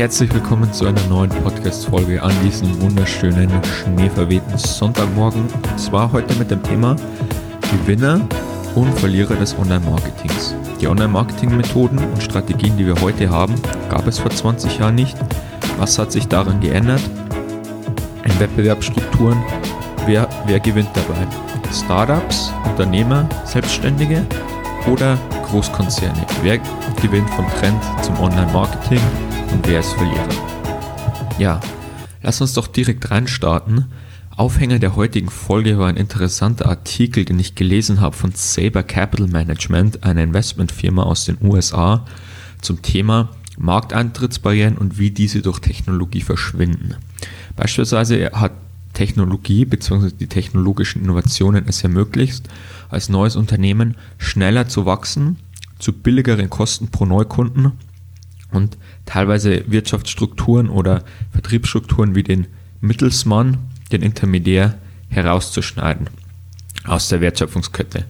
herzlich willkommen zu einer neuen Podcast-Folge an diesem wunderschönen, schneeverwehten Sonntagmorgen. Und zwar heute mit dem Thema Gewinner und Verlierer des Online-Marketings. Die Online-Marketing-Methoden und Strategien, die wir heute haben, gab es vor 20 Jahren nicht. Was hat sich daran geändert? In Wettbewerbsstrukturen, wer, wer gewinnt dabei? Startups, Unternehmer, Selbstständige oder Großkonzerne? Wer gewinnt vom Trend zum Online-Marketing? und wer ist Verlierer. Ja, lass uns doch direkt reinstarten. Aufhänger der heutigen Folge war ein interessanter Artikel, den ich gelesen habe von Saber Capital Management, einer Investmentfirma aus den USA, zum Thema Markteintrittsbarrieren und wie diese durch Technologie verschwinden. Beispielsweise hat Technologie bzw. die technologischen Innovationen es ermöglicht, als neues Unternehmen schneller zu wachsen, zu billigeren Kosten pro Neukunden und teilweise Wirtschaftsstrukturen oder Vertriebsstrukturen wie den Mittelsmann, den Intermediär herauszuschneiden aus der Wertschöpfungskette.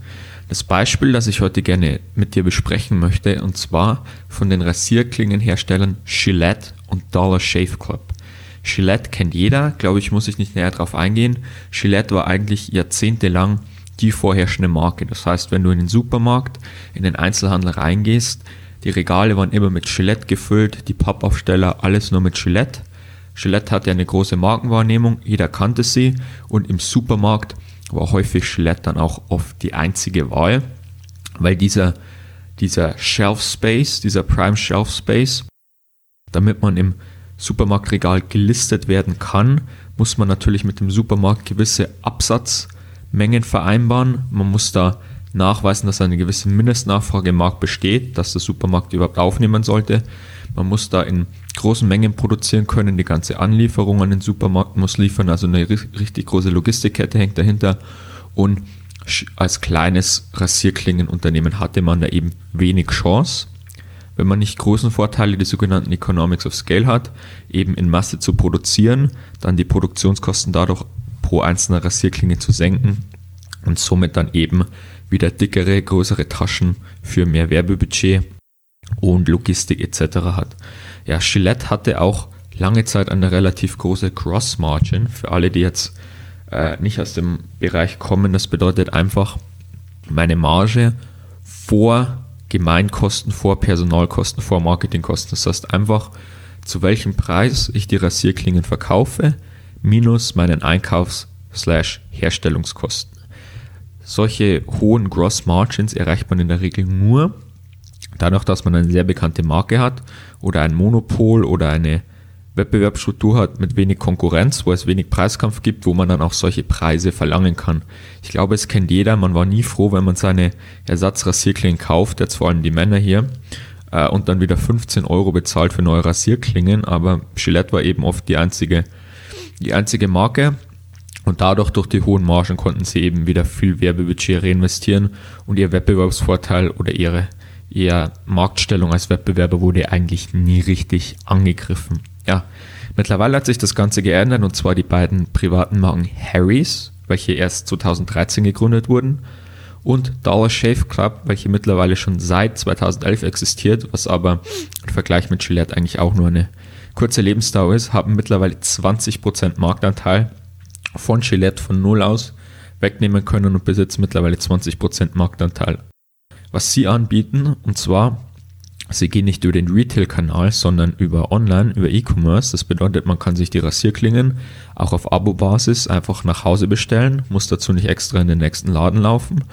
Das Beispiel, das ich heute gerne mit dir besprechen möchte, und zwar von den Rasierklingenherstellern Gillette und Dollar Shave Club. Gillette kennt jeder, glaube ich, muss ich nicht näher darauf eingehen. Gillette war eigentlich jahrzehntelang die vorherrschende Marke. Das heißt, wenn du in den Supermarkt, in den Einzelhandel reingehst, die Regale waren immer mit Gillette gefüllt, die Pappaufsteller, alles nur mit Gillette. Gillette hatte eine große Markenwahrnehmung, jeder kannte sie und im Supermarkt war häufig Gillette dann auch oft die einzige Wahl, weil dieser, dieser Shelf Space, dieser Prime Shelf Space, damit man im Supermarktregal gelistet werden kann, muss man natürlich mit dem Supermarkt gewisse Absatzmengen vereinbaren. Man muss da nachweisen, dass eine gewisse Mindestnachfrage im Markt besteht, dass der Supermarkt überhaupt aufnehmen sollte. Man muss da in großen Mengen produzieren können, die ganze Anlieferung an den Supermarkt muss liefern, also eine richtig große Logistikkette hängt dahinter. Und als kleines Rasierklingenunternehmen hatte man da eben wenig Chance, wenn man nicht großen Vorteile, die sogenannten Economics of Scale hat, eben in Masse zu produzieren, dann die Produktionskosten dadurch pro einzelner Rasierklinge zu senken und somit dann eben wieder dickere, größere Taschen für mehr Werbebudget und Logistik etc. hat. Ja, Gillette hatte auch lange Zeit eine relativ große Cross Margin. Für alle, die jetzt äh, nicht aus dem Bereich kommen, das bedeutet einfach meine Marge vor Gemeinkosten, vor Personalkosten, vor Marketingkosten. Das heißt einfach, zu welchem Preis ich die Rasierklingen verkaufe, minus meinen Einkaufs-Herstellungskosten. Solche hohen Gross Margins erreicht man in der Regel nur dadurch, dass man eine sehr bekannte Marke hat oder ein Monopol oder eine Wettbewerbsstruktur hat mit wenig Konkurrenz, wo es wenig Preiskampf gibt, wo man dann auch solche Preise verlangen kann. Ich glaube, es kennt jeder. Man war nie froh, wenn man seine Ersatzrasierklingen kauft, jetzt vor allem die Männer hier, äh, und dann wieder 15 Euro bezahlt für neue Rasierklingen. Aber Gillette war eben oft die einzige, die einzige Marke. Und dadurch, durch die hohen Margen, konnten sie eben wieder viel Werbebudget reinvestieren und ihr Wettbewerbsvorteil oder ihre eher Marktstellung als Wettbewerber wurde eigentlich nie richtig angegriffen. Ja, mittlerweile hat sich das Ganze geändert und zwar die beiden privaten Marken Harry's, welche erst 2013 gegründet wurden, und Dollar Shave Club, welche mittlerweile schon seit 2011 existiert, was aber im Vergleich mit Gillette eigentlich auch nur eine kurze Lebensdauer ist, haben mittlerweile 20% Marktanteil von Gillette von null aus wegnehmen können und besitzen mittlerweile 20% Marktanteil. Was sie anbieten, und zwar, sie gehen nicht über den Retail-Kanal, sondern über Online, über E-Commerce. Das bedeutet, man kann sich die Rasierklingen auch auf Abo-Basis einfach nach Hause bestellen, muss dazu nicht extra in den nächsten Laden laufen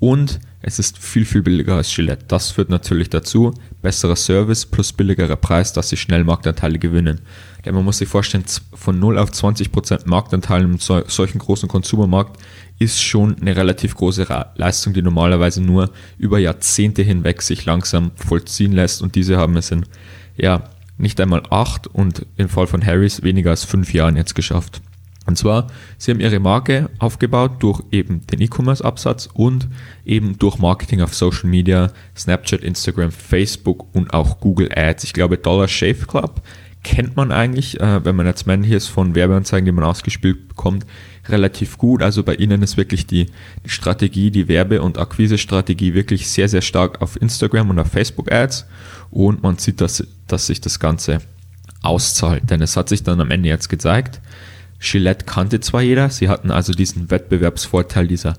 und es ist viel, viel billiger als Gillette. Das führt natürlich dazu, besserer Service plus billigerer Preis, dass sie schnell Marktanteile gewinnen. Denn man muss sich vorstellen, von 0 auf 20% Marktanteil im solchen großen Konsumermarkt ist schon eine relativ große Leistung, die normalerweise nur über Jahrzehnte hinweg sich langsam vollziehen lässt. Und diese haben es in ja, nicht einmal acht und im Fall von Harris weniger als fünf Jahren jetzt geschafft. Und zwar, sie haben ihre Marke aufgebaut durch eben den E-Commerce-Absatz und eben durch Marketing auf Social Media, Snapchat, Instagram, Facebook und auch Google Ads. Ich glaube, Dollar Shave Club kennt man eigentlich, äh, wenn man jetzt Man hier ist von Werbeanzeigen, die man ausgespielt bekommt, relativ gut. Also bei ihnen ist wirklich die, die Strategie, die Werbe- und Akquise-Strategie wirklich sehr, sehr stark auf Instagram und auf Facebook Ads und man sieht, dass, dass sich das Ganze auszahlt. Denn es hat sich dann am Ende jetzt gezeigt, Gillette kannte zwar jeder, sie hatten also diesen Wettbewerbsvorteil dieser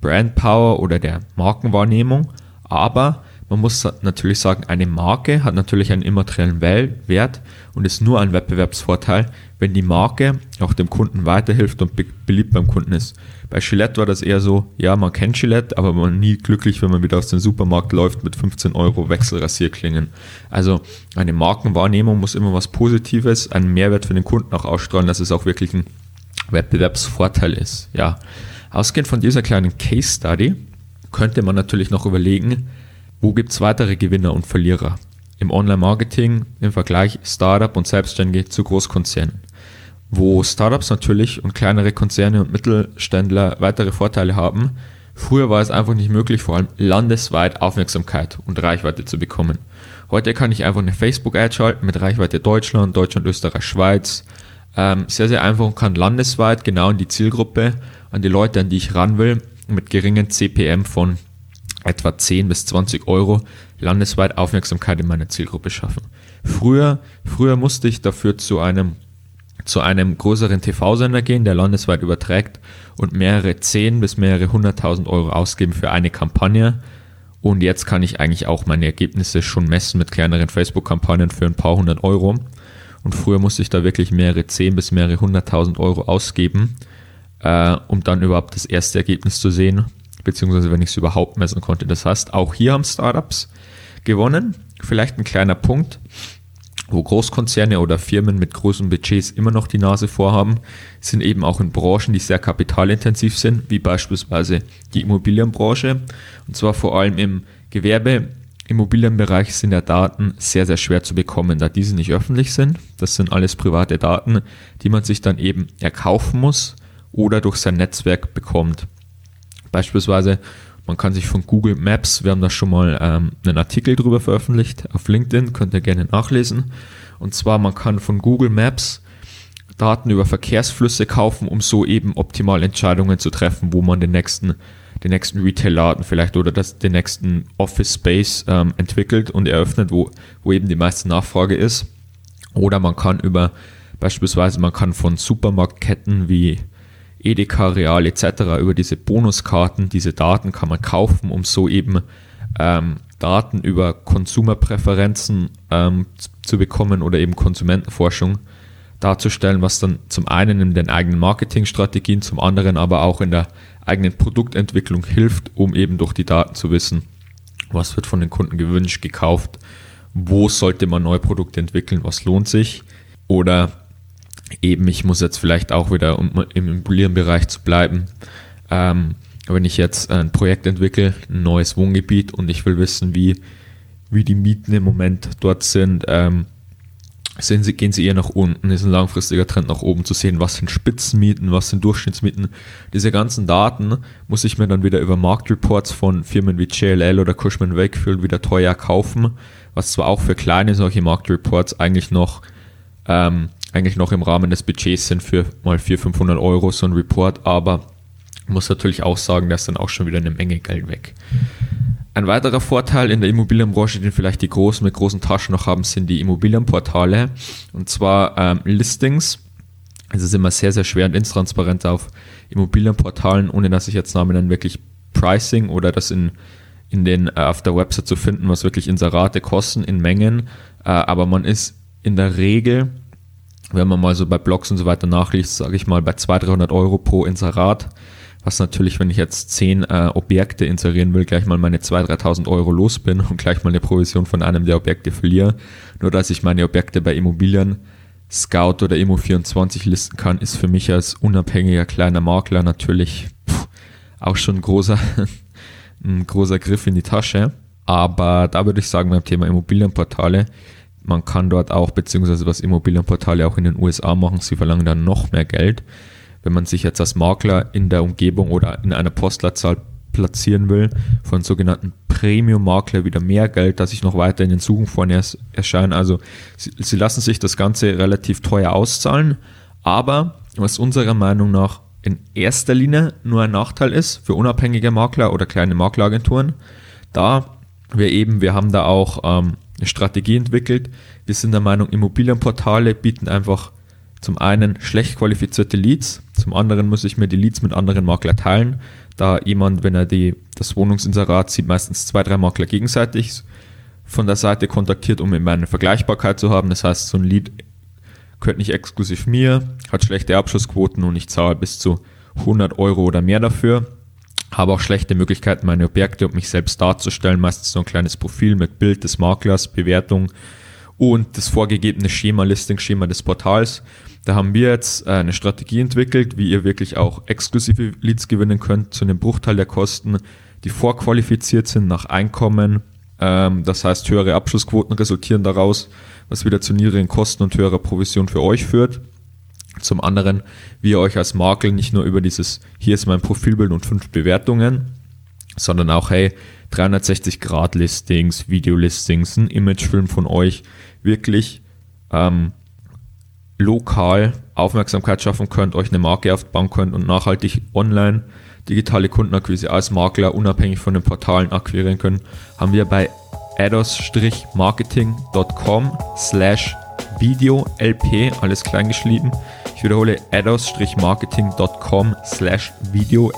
Brand Power oder der Markenwahrnehmung, aber man muss natürlich sagen, eine Marke hat natürlich einen immateriellen Wert und ist nur ein Wettbewerbsvorteil, wenn die Marke auch dem Kunden weiterhilft und beliebt beim Kunden ist. Bei Gillette war das eher so, ja, man kennt Gillette, aber man nie glücklich, wenn man wieder aus dem Supermarkt läuft mit 15 Euro Wechselrasierklingen. Also eine Markenwahrnehmung muss immer was Positives, einen Mehrwert für den Kunden auch ausstrahlen, dass es auch wirklich ein Wettbewerbsvorteil ist. Ja, ausgehend von dieser kleinen Case Study könnte man natürlich noch überlegen, wo gibt es weitere Gewinner und Verlierer? Im Online-Marketing im Vergleich Startup und Selbstständige zu Großkonzernen. Wo Startups natürlich und kleinere Konzerne und Mittelständler weitere Vorteile haben, früher war es einfach nicht möglich, vor allem landesweit Aufmerksamkeit und Reichweite zu bekommen. Heute kann ich einfach eine Facebook-Ad schalten mit Reichweite Deutschland, Deutschland, Österreich, Schweiz. Ähm, sehr, sehr einfach und kann landesweit genau in die Zielgruppe, an die Leute, an die ich ran will, mit geringen CPM von etwa 10 bis 20 Euro landesweit Aufmerksamkeit in meiner Zielgruppe schaffen. Früher, früher musste ich dafür zu einem, zu einem größeren TV-Sender gehen, der landesweit überträgt und mehrere 10 bis mehrere 100.000 Euro ausgeben für eine Kampagne. Und jetzt kann ich eigentlich auch meine Ergebnisse schon messen mit kleineren Facebook-Kampagnen für ein paar hundert Euro. Und früher musste ich da wirklich mehrere 10 bis mehrere 100.000 Euro ausgeben, äh, um dann überhaupt das erste Ergebnis zu sehen beziehungsweise wenn ich es überhaupt messen konnte. Das heißt, auch hier haben Startups gewonnen. Vielleicht ein kleiner Punkt, wo Großkonzerne oder Firmen mit großen Budgets immer noch die Nase vorhaben, sind eben auch in Branchen, die sehr kapitalintensiv sind, wie beispielsweise die Immobilienbranche. Und zwar vor allem im Gewerbe. Immobilienbereich sind ja Daten sehr, sehr schwer zu bekommen, da diese nicht öffentlich sind. Das sind alles private Daten, die man sich dann eben erkaufen muss oder durch sein Netzwerk bekommt. Beispielsweise, man kann sich von Google Maps, wir haben da schon mal ähm, einen Artikel drüber veröffentlicht auf LinkedIn, könnt ihr gerne nachlesen. Und zwar, man kann von Google Maps Daten über Verkehrsflüsse kaufen, um so eben optimal Entscheidungen zu treffen, wo man den nächsten, den nächsten Retail-Laden vielleicht oder das, den nächsten Office Space ähm, entwickelt und eröffnet, wo, wo eben die meiste Nachfrage ist. Oder man kann über, beispielsweise, man kann von Supermarktketten wie Edeka, Real etc. über diese Bonuskarten, diese Daten kann man kaufen, um so eben ähm, Daten über Konsumerpräferenzen ähm, zu bekommen oder eben Konsumentenforschung darzustellen, was dann zum einen in den eigenen Marketingstrategien, zum anderen aber auch in der eigenen Produktentwicklung hilft, um eben durch die Daten zu wissen, was wird von den Kunden gewünscht, gekauft, wo sollte man neue Produkte entwickeln, was lohnt sich oder eben, ich muss jetzt vielleicht auch wieder, um im Immobilienbereich zu bleiben, ähm, wenn ich jetzt ein Projekt entwickle, ein neues Wohngebiet und ich will wissen, wie, wie die Mieten im Moment dort sind, ähm, sind sie, gehen sie eher nach unten, ist ein langfristiger Trend nach oben zu sehen, was sind Spitzenmieten, was sind Durchschnittsmieten. Diese ganzen Daten muss ich mir dann wieder über Marktreports von Firmen wie JLL oder Cushman Wakefield wieder teuer kaufen, was zwar auch für kleine solche Marktreports eigentlich noch ähm, eigentlich noch im Rahmen des Budgets sind für mal 400, 500 Euro so ein Report, aber muss natürlich auch sagen, da ist dann auch schon wieder eine Menge Geld weg. Ein weiterer Vorteil in der Immobilienbranche, den vielleicht die Großen mit großen Taschen noch haben, sind die Immobilienportale. Und zwar ähm, Listings. Es ist immer sehr, sehr schwer und intransparent auf Immobilienportalen, ohne dass ich jetzt Namen dann wirklich Pricing oder das in, in den, äh, auf der Website zu finden, was wirklich Inserate kosten in Mengen. Äh, aber man ist in der Regel wenn man mal so bei Blogs und so weiter nachliest, sage ich mal bei 200, 300 Euro pro Inserat, was natürlich, wenn ich jetzt 10 äh, Objekte inserieren will, gleich mal meine 2.000, 3.000 Euro los bin und gleich mal eine Provision von einem der Objekte verliere. Nur dass ich meine Objekte bei Immobilien Scout oder Immo24 listen kann, ist für mich als unabhängiger kleiner Makler natürlich pff, auch schon ein großer, ein großer Griff in die Tasche. Aber da würde ich sagen, beim Thema Immobilienportale, man kann dort auch, beziehungsweise was Immobilienportale auch in den USA machen, sie verlangen dann noch mehr Geld. Wenn man sich jetzt als Makler in der Umgebung oder in einer Postleitzahl platzieren will, von sogenannten Premium-Makler wieder mehr Geld, dass ich noch weiter in den Suchen vorne erscheinen. Also sie, sie lassen sich das Ganze relativ teuer auszahlen, aber was unserer Meinung nach in erster Linie nur ein Nachteil ist für unabhängige Makler oder kleine Makleragenturen, da wir eben, wir haben da auch ähm, eine Strategie entwickelt. Wir sind der Meinung, Immobilienportale bieten einfach zum einen schlecht qualifizierte Leads, zum anderen muss ich mir die Leads mit anderen Maklern teilen, da jemand, wenn er die, das Wohnungsinserat sieht, meistens zwei, drei Makler gegenseitig von der Seite kontaktiert, um eben eine Vergleichbarkeit zu haben. Das heißt, so ein Lead gehört nicht exklusiv mir, hat schlechte Abschlussquoten und ich zahle bis zu 100 Euro oder mehr dafür. Habe auch schlechte Möglichkeiten, meine Objekte und mich selbst darzustellen. Meistens so ein kleines Profil mit Bild des Maklers, Bewertung und das vorgegebene Schema, Listing-Schema des Portals. Da haben wir jetzt äh, eine Strategie entwickelt, wie ihr wirklich auch exklusive Leads gewinnen könnt zu einem Bruchteil der Kosten, die vorqualifiziert sind nach Einkommen. Ähm, das heißt, höhere Abschlussquoten resultieren daraus, was wieder zu niedrigen Kosten und höherer Provision für euch führt. Zum anderen, wie ihr euch als Makel nicht nur über dieses, hier ist mein Profilbild und fünf Bewertungen, sondern auch, hey, 360-Grad-Listings, Video-Listings, ein Imagefilm von euch wirklich ähm, lokal Aufmerksamkeit schaffen könnt, euch eine Marke aufbauen könnt und nachhaltig online digitale Kundenakquise als Makler unabhängig von den Portalen akquirieren können, haben wir bei ados-marketing.com slash videolp, alles klein geschrieben. Ich wiederhole ados-marketing.com slash videolp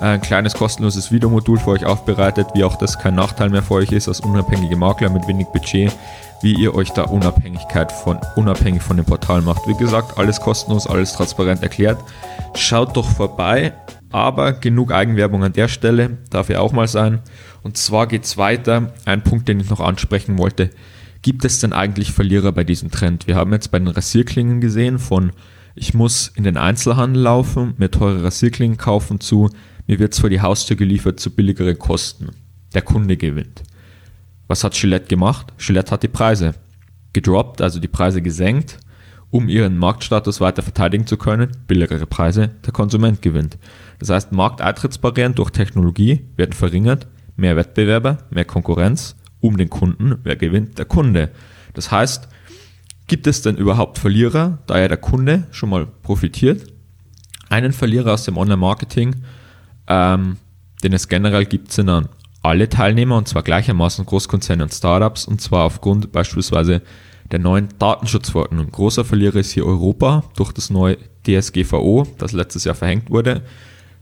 ein kleines kostenloses Videomodul für euch aufbereitet, wie auch das kein Nachteil mehr für euch ist, als unabhängige Makler mit wenig Budget, wie ihr euch da Unabhängigkeit von, unabhängig von dem Portal macht. Wie gesagt, alles kostenlos, alles transparent erklärt. Schaut doch vorbei, aber genug Eigenwerbung an der Stelle, darf ja auch mal sein. Und zwar geht es weiter. Ein Punkt, den ich noch ansprechen wollte. Gibt es denn eigentlich Verlierer bei diesem Trend? Wir haben jetzt bei den Rasierklingen gesehen von ich muss in den Einzelhandel laufen, mir teure Rasierklingen kaufen zu, mir wird es vor die Haustür geliefert zu billigeren Kosten. Der Kunde gewinnt. Was hat Gillette gemacht? Gillette hat die Preise gedroppt, also die Preise gesenkt, um ihren Marktstatus weiter verteidigen zu können. Billigere Preise, der Konsument gewinnt. Das heißt, Markteintrittsbarrieren durch Technologie werden verringert, mehr Wettbewerber, mehr Konkurrenz um den Kunden. Wer gewinnt? Der Kunde. Das heißt, gibt es denn überhaupt Verlierer, da ja der Kunde schon mal profitiert? Einen Verlierer aus dem Online-Marketing ähm, den es generell gibt, sind dann alle Teilnehmer und zwar gleichermaßen Großkonzerne und Startups und zwar aufgrund beispielsweise der neuen Datenschutzverordnung. Großer Verlierer ist hier Europa durch das neue DSGVO, das letztes Jahr verhängt wurde,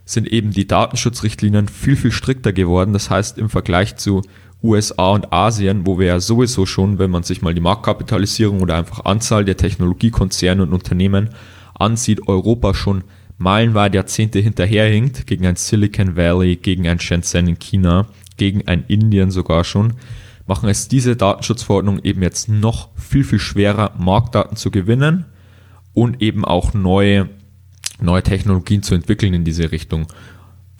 sind eben die Datenschutzrichtlinien viel, viel strikter geworden. Das heißt, im Vergleich zu USA und Asien, wo wir ja sowieso schon, wenn man sich mal die Marktkapitalisierung oder einfach Anzahl der Technologiekonzerne und Unternehmen ansieht, Europa schon meilenweit Jahrzehnte hinterherhinkt gegen ein Silicon Valley, gegen ein Shenzhen in China, gegen ein Indien sogar schon, machen es diese Datenschutzverordnung eben jetzt noch viel, viel schwerer, Marktdaten zu gewinnen und eben auch neue, neue Technologien zu entwickeln in diese Richtung.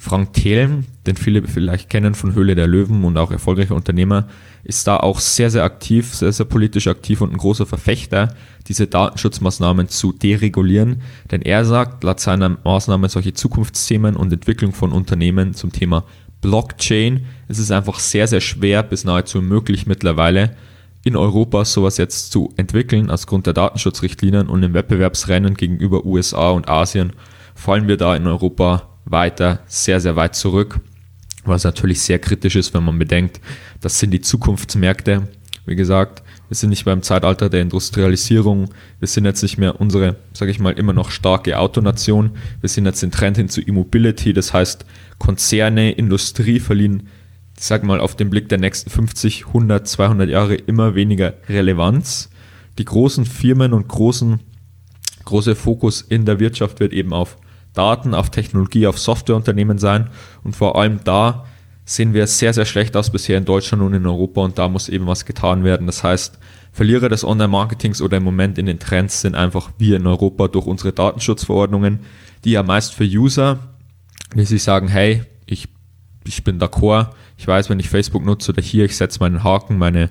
Frank Thelen, den viele vielleicht kennen von Höhle der Löwen und auch erfolgreicher Unternehmer, ist da auch sehr, sehr aktiv, sehr, sehr politisch aktiv und ein großer Verfechter, diese Datenschutzmaßnahmen zu deregulieren. Denn er sagt, laut seiner Maßnahmen solche Zukunftsthemen und Entwicklung von Unternehmen zum Thema Blockchain, es ist einfach sehr, sehr schwer bis nahezu unmöglich mittlerweile in Europa sowas jetzt zu entwickeln, aufgrund der Datenschutzrichtlinien und im Wettbewerbsrennen gegenüber USA und Asien fallen wir da in Europa weiter sehr, sehr weit zurück, was natürlich sehr kritisch ist, wenn man bedenkt, das sind die Zukunftsmärkte. Wie gesagt, wir sind nicht beim Zeitalter der Industrialisierung. Wir sind jetzt nicht mehr unsere, sage ich mal, immer noch starke Autonation. Wir sind jetzt den Trend hin zu E-Mobility. Das heißt, Konzerne, Industrie verlieren, ich sage mal, auf den Blick der nächsten 50, 100, 200 Jahre immer weniger Relevanz. Die großen Firmen und großen, große Fokus in der Wirtschaft wird eben auf Daten, auf Technologie, auf Softwareunternehmen sein. Und vor allem da sehen wir sehr, sehr schlecht aus bisher in Deutschland und in Europa und da muss eben was getan werden. Das heißt, Verlierer des Online-Marketings oder im Moment in den Trends sind einfach wir in Europa durch unsere Datenschutzverordnungen, die ja meist für User, die sich sagen, hey, ich, ich bin d'accord, ich weiß, wenn ich Facebook nutze oder hier, ich setze meinen Haken, meine,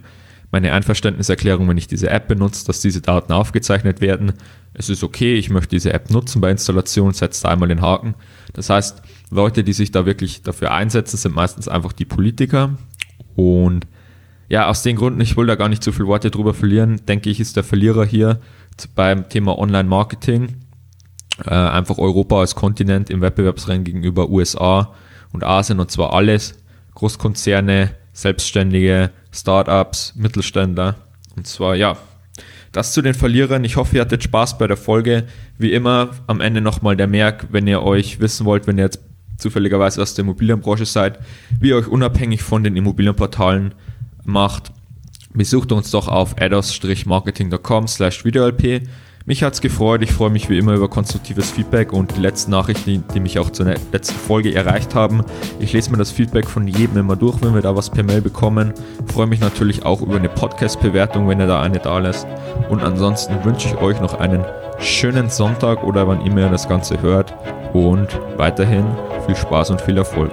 meine Einverständniserklärung, wenn ich diese App benutze, dass diese Daten aufgezeichnet werden. Es ist okay, ich möchte diese App nutzen bei Installation, setze da einmal den Haken. Das heißt, Leute, die sich da wirklich dafür einsetzen, sind meistens einfach die Politiker. Und ja, aus den Gründen, ich will da gar nicht zu viele Worte drüber verlieren, denke ich, ist der Verlierer hier beim Thema Online-Marketing. Äh, einfach Europa als Kontinent im Wettbewerbsrennen gegenüber USA und Asien und zwar alles. Großkonzerne, Selbstständige, Startups, Mittelständler. Und zwar, ja, das zu den Verlierern. Ich hoffe, ihr hattet Spaß bei der Folge. Wie immer, am Ende nochmal der Merk, wenn ihr euch wissen wollt, wenn ihr jetzt zufälligerweise aus der Immobilienbranche seid, wie ihr euch unabhängig von den Immobilienportalen macht, besucht uns doch auf ados-marketing.com slash videolp. Mich hat's gefreut, ich freue mich wie immer über konstruktives Feedback und die letzten Nachrichten, die mich auch zur letzten Folge erreicht haben. Ich lese mir das Feedback von jedem immer durch, wenn wir da was per Mail bekommen. Ich freue mich natürlich auch über eine Podcast-Bewertung, wenn ihr da eine da lässt. Und ansonsten wünsche ich euch noch einen schönen Sonntag oder wann immer ihr das Ganze hört und weiterhin viel Spaß und viel Erfolg.